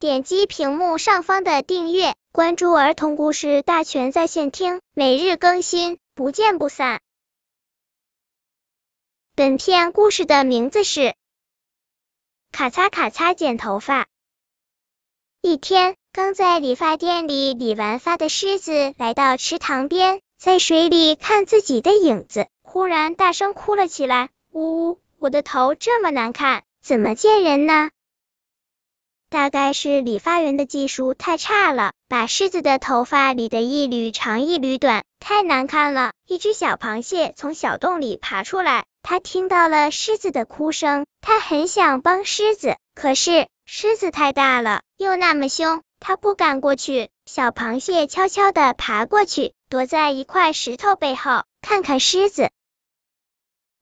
点击屏幕上方的订阅，关注儿童故事大全在线听，每日更新，不见不散。本片故事的名字是《咔嚓咔嚓剪头发》。一天，刚在理发店里理完发的狮子来到池塘边，在水里看自己的影子，忽然大声哭了起来：“呜呜，我的头这么难看，怎么见人呢？”大概是理发员的技术太差了，把狮子的头发理得一缕长一缕短，太难看了。一只小螃蟹从小洞里爬出来，它听到了狮子的哭声，它很想帮狮子，可是。狮子太大了，又那么凶，它不敢过去。小螃蟹悄悄地爬过去，躲在一块石头背后，看看狮子。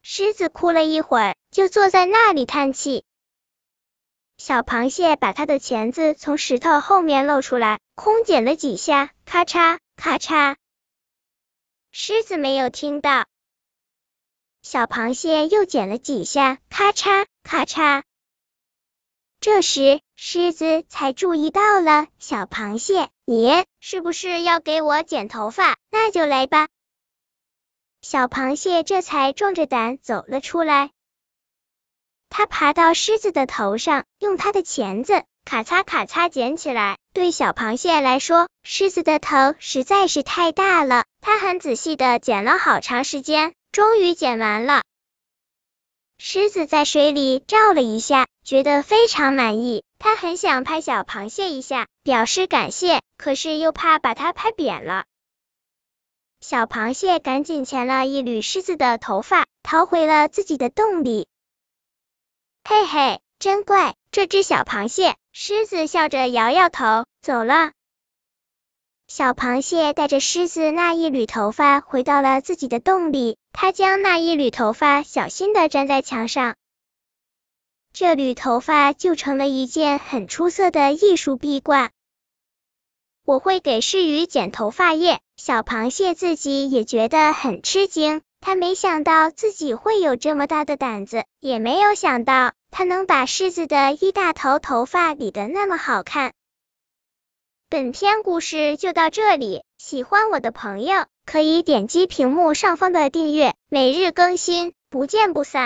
狮子哭了一会儿，就坐在那里叹气。小螃蟹把它的钳子从石头后面露出来，空剪了几下，咔嚓咔嚓。狮子没有听到。小螃蟹又剪了几下，咔嚓咔嚓。这时，狮子才注意到了小螃蟹。你是不是要给我剪头发？那就来吧。小螃蟹这才壮着胆走了出来。它爬到狮子的头上，用它的钳子咔嚓咔嚓剪起来。对小螃蟹来说，狮子的头实在是太大了。它很仔细的剪了好长时间，终于剪完了。狮子在水里照了一下，觉得非常满意。他很想拍小螃蟹一下，表示感谢，可是又怕把它拍扁了。小螃蟹赶紧钳了一缕狮子的头发，逃回了自己的洞里。嘿嘿，真怪，这只小螃蟹。狮子笑着摇摇头，走了。小螃蟹带着狮子那一缕头发回到了自己的洞里，它将那一缕头发小心的粘在墙上，这缕头发就成了一件很出色的艺术壁挂。我会给狮鱼剪头发叶，小螃蟹自己也觉得很吃惊，他没想到自己会有这么大的胆子，也没有想到他能把狮子的一大头头发理得那么好看。本篇故事就到这里，喜欢我的朋友可以点击屏幕上方的订阅，每日更新，不见不散。